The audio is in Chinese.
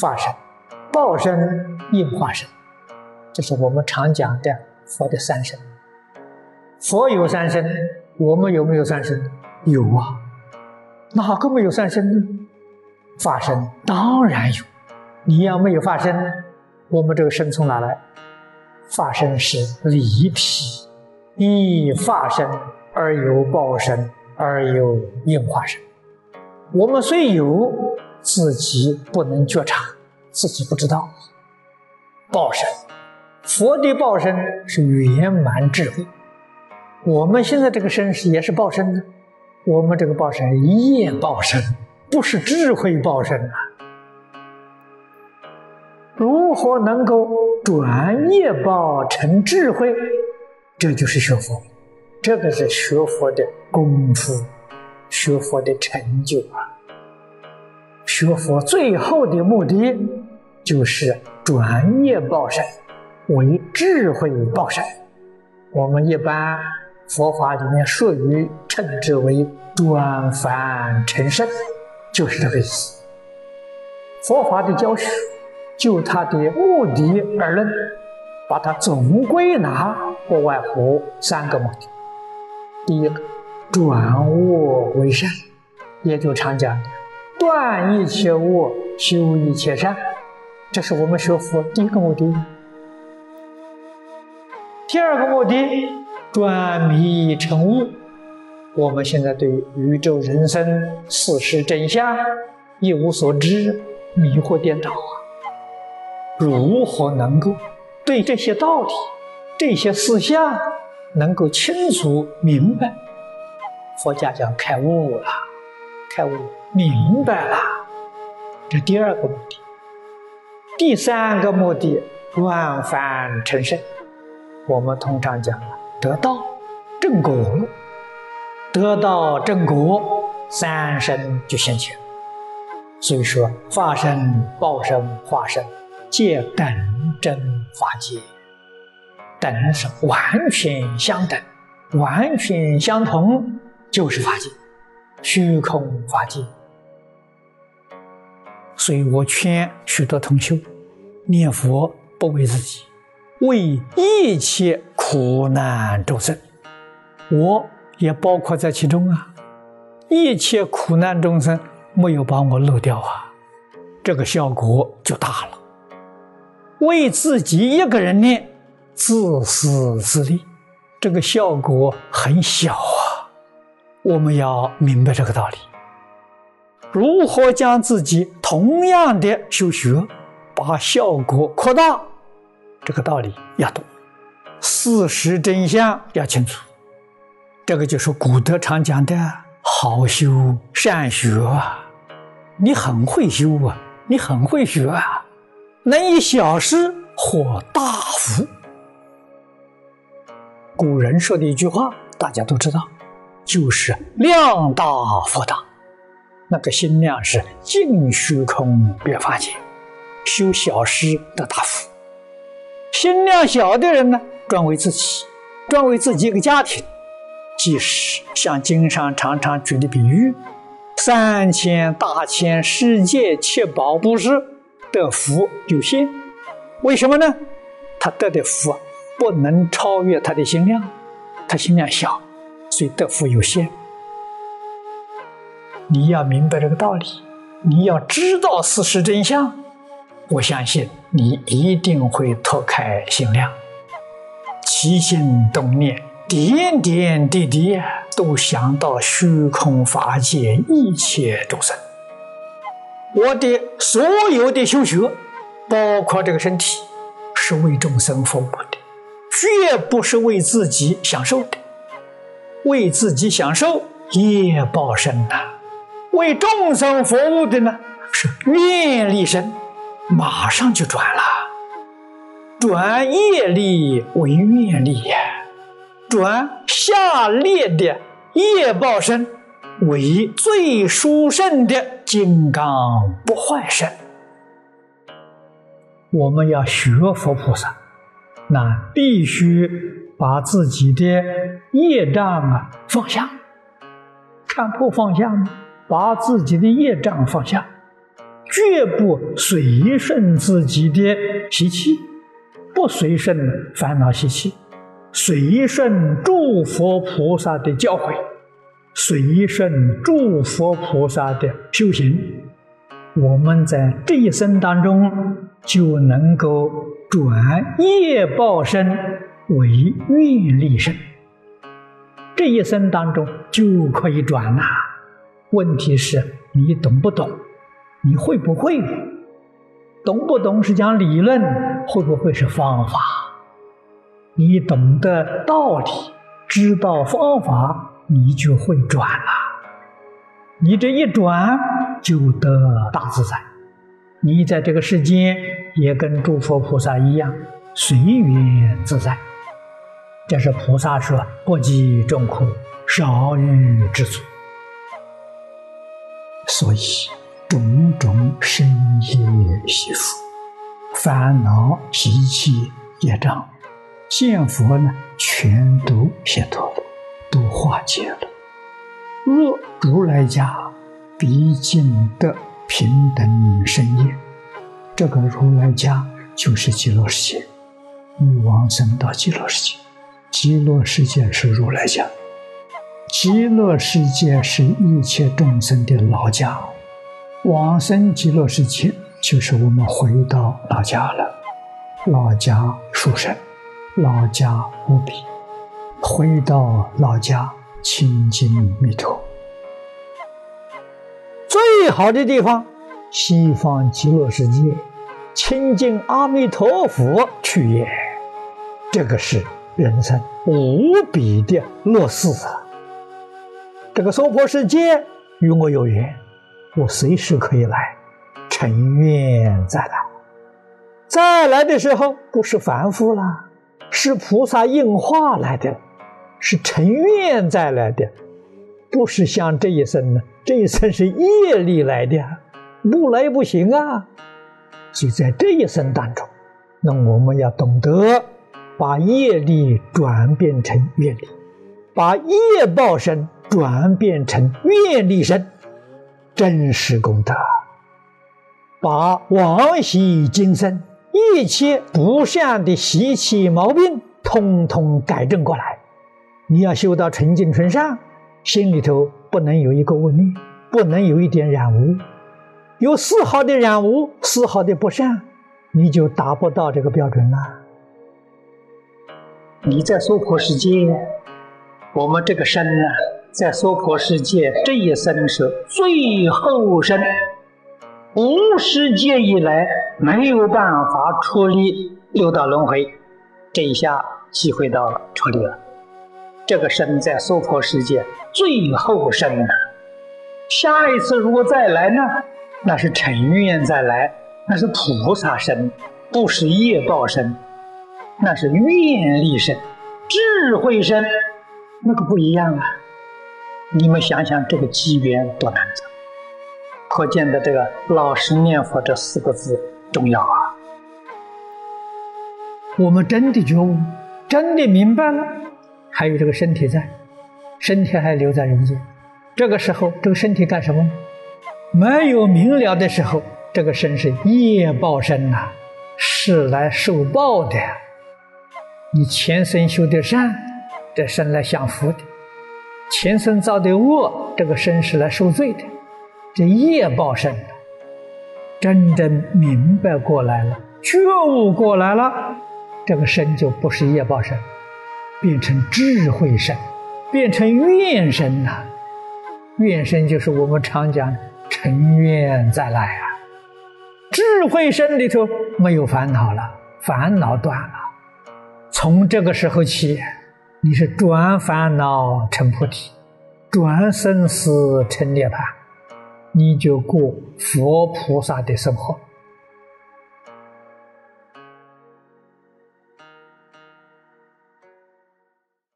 法身、报身、应化身，这是我们常讲的佛的三身。佛有三身，我们有没有三身？有啊，哪个没有三身呢？法身当然有。你要没有法身，我们这个身从哪来？法身是离体，一法身而有报身，而有应化身。我们虽有，自己不能觉察，自己不知道。报身，佛的报身是圆满智慧。我们现在这个身是也是报身呢，我们这个报身业报身，不是智慧报身啊。如何能够转业报成智慧？这就是学佛，这个是学佛的功夫，学佛的成就啊。学佛最后的目的就是转业报身为智慧报身，我们一般。佛法里面术语称之为转凡成圣，就是这个意思。佛法的教学，就它的目的而论，把它总归纳，不外乎三个目的。第一个，转恶为善，也就常讲断一切恶，修一切善，这是我们学佛第一个目的。第二个目的。转迷成悟，我们现在对宇宙人生事实真相一无所知，迷惑颠倒！如何能够对这些道理、这些思想能够清楚明白？佛家讲开悟了，开悟明白了，这第二个目的。第三个目的，万凡成圣。我们通常讲啊。得道正果，得道正果，三身就现前。所以说，法身、报身、化身，皆等真法界。等是完全相等，完全相同，就是法界，虚空法界。所以我劝许多同修，念佛不为自己。为一切苦难众生，我也包括在其中啊！一切苦难众生没有把我漏掉啊，这个效果就大了。为自己一个人念，自私自利，这个效果很小啊。我们要明白这个道理，如何将自己同样的修学，把效果扩大。这个道理要懂，事实真相要清楚。这个就是古德常讲的“好修善学”啊！你很会修啊，你很会学啊，能以小事获大福。古人说的一句话，大家都知道，就是“量大福大”。那个心量是净虚空别法界，修小事得大福。心量小的人呢，专为自己，专为自己一个家庭。即使像经上常常举的比喻，三千大千世界七宝布施得福有限，为什么呢？他得的福不能超越他的心量，他心量小，所以得福有限。你要明白这个道理，你要知道事实真相。我相信你一定会脱开心量，起心动念，点点滴滴都想到虚空法界一切众生。我的所有的修学，包括这个身体，是为众生服务的，绝不是为自己享受的。为自己享受业报身呐，为众生服务的呢是愿力身。马上就转了，转业力为愿力呀，转下列的业报身为最殊胜的金刚不坏身。我们要学佛菩萨，那必须把自己的业障啊放下，看破放下吗，把自己的业障放下。绝不随顺自己的习气，不随顺烦恼习气，随顺诸佛菩萨的教诲，随顺诸佛菩萨的修行，我们在这一生当中就能够转业报身为愿力身。这一生当中就可以转呐，问题是你懂不懂？你会不会？懂不懂是讲理论，会不会是方法？你懂得道理，知道方法，你就会转了。你这一转就得大自在，你在这个世间也跟诸佛菩萨一样随缘自在。这是菩萨说：“不计众苦，少欲知足。”所以，种种深业习福、烦恼习气业障，见佛呢，全都解脱了，都化解了。若如来家毕竟的平等深业，这个如来家就是极乐世界，欲往生到极乐世界。极乐世界是如来家，极乐世界是一切众生的老家，往生极乐世界就是我们回到老家了，老家殊胜，老家无比，回到老家亲近弥陀，最好的地方，西方极乐世界，亲近阿弥陀佛去也，这个是。人生无比的乐事啊！这个娑婆世界与我有缘，我随时可以来，成愿再来。再来的时候不是凡夫了，是菩萨应化来的，是成愿再来的，不是像这一生呢？这一生是业力来的，不来不行啊！所以在这一生当中，那我们要懂得。把业力转变成愿力，把业报身转变成愿力身，真实功德。把往昔今生一切不善的习气毛病，通通改正过来。你要修到纯净纯善，心里头不能有一个污念，不能有一点染污。有丝毫的染污，丝毫的不善，你就达不到这个标准了。你在娑婆世界，我们这个身呢，在娑婆世界这一生是最后生，无世界以来没有办法处理六道轮回，这一下机会到了，处理了。这个身在娑婆世界最后生，下一次如果再来呢，那是成愿再来，那是菩萨身，不是业报身。那是愿力身、智慧身，那个不一样啊！你们想想，这个机缘多难得，可见的这个老实念佛这四个字重要啊！我们真的觉悟，真的明白了，还有这个身体在，身体还留在人间，这个时候，这个身体干什么？没有明了的时候，这个身是业报身呐，是来受报的。你前生修的善，这身来享福的；前生造的恶，这个身是来受罪的。这业报身，真正明白过来了，觉悟过来了，这个身就不是业报身，变成智慧身，变成愿身呐。愿身就是我们常讲成愿再来啊。智慧身里头没有烦恼了，烦恼断了。从这个时候起，你是转烦恼成菩提，转生死成涅槃，你就过佛菩萨的生活。